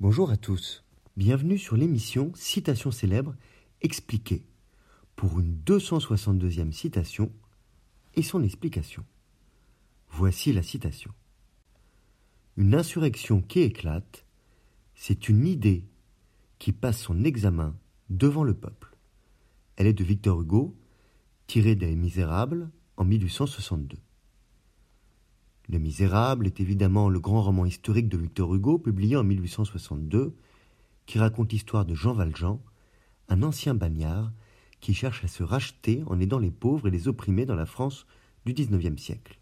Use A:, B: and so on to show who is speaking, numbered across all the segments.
A: Bonjour à tous. Bienvenue sur l'émission Citation célèbre expliquée pour une 262e citation et son explication. Voici la citation. Une insurrection qui éclate, c'est une idée qui passe son examen devant le peuple. Elle est de Victor Hugo, tirée des Misérables en 1862. Les Misérables est évidemment le grand roman historique de Victor Hugo, publié en 1862, qui raconte l'histoire de Jean Valjean, un ancien bagnard qui cherche à se racheter en aidant les pauvres et les opprimés dans la France du XIXe siècle.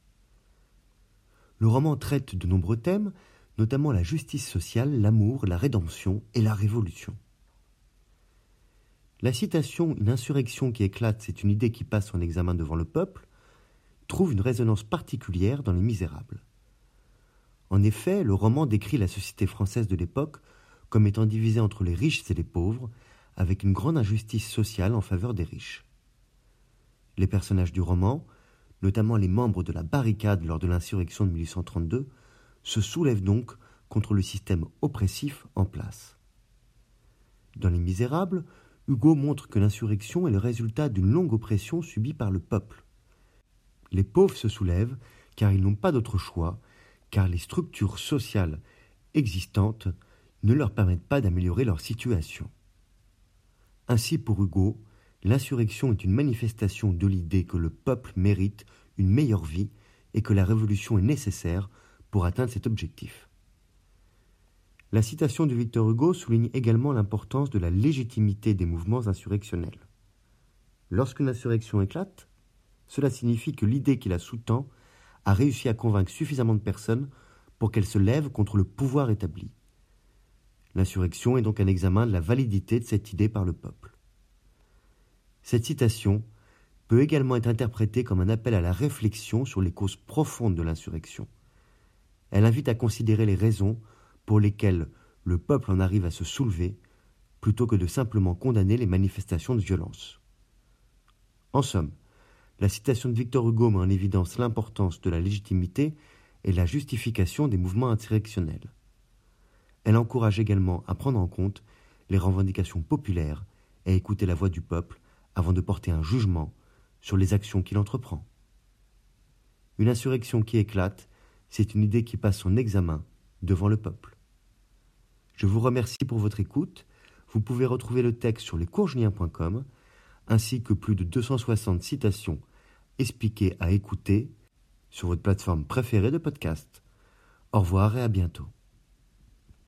A: Le roman traite de nombreux thèmes, notamment la justice sociale, l'amour, la rédemption et la révolution. La citation Une insurrection qui éclate, c'est une idée qui passe en examen devant le peuple trouve une résonance particulière dans Les Misérables. En effet, le roman décrit la société française de l'époque comme étant divisée entre les riches et les pauvres, avec une grande injustice sociale en faveur des riches. Les personnages du roman, notamment les membres de la barricade lors de l'insurrection de 1832, se soulèvent donc contre le système oppressif en place. Dans Les Misérables, Hugo montre que l'insurrection est le résultat d'une longue oppression subie par le peuple les pauvres se soulèvent car ils n'ont pas d'autre choix, car les structures sociales existantes ne leur permettent pas d'améliorer leur situation. Ainsi pour Hugo, l'insurrection est une manifestation de l'idée que le peuple mérite une meilleure vie et que la révolution est nécessaire pour atteindre cet objectif. La citation de Victor Hugo souligne également l'importance de la légitimité des mouvements insurrectionnels. Lorsqu'une insurrection éclate, cela signifie que l'idée qui la sous-tend a réussi à convaincre suffisamment de personnes pour qu'elles se lèvent contre le pouvoir établi. L'insurrection est donc un examen de la validité de cette idée par le peuple. Cette citation peut également être interprétée comme un appel à la réflexion sur les causes profondes de l'insurrection. Elle invite à considérer les raisons pour lesquelles le peuple en arrive à se soulever, plutôt que de simplement condamner les manifestations de violence. En somme, la citation de Victor Hugo met en évidence l'importance de la légitimité et la justification des mouvements insurrectionnels. Elle encourage également à prendre en compte les revendications populaires et à écouter la voix du peuple avant de porter un jugement sur les actions qu'il entreprend. Une insurrection qui éclate, c'est une idée qui passe son examen devant le peuple. Je vous remercie pour votre écoute. Vous pouvez retrouver le texte sur lescourgeniens.com ainsi que plus de 260 citations expliquer à écouter sur votre plateforme préférée de podcast. Au revoir et à bientôt.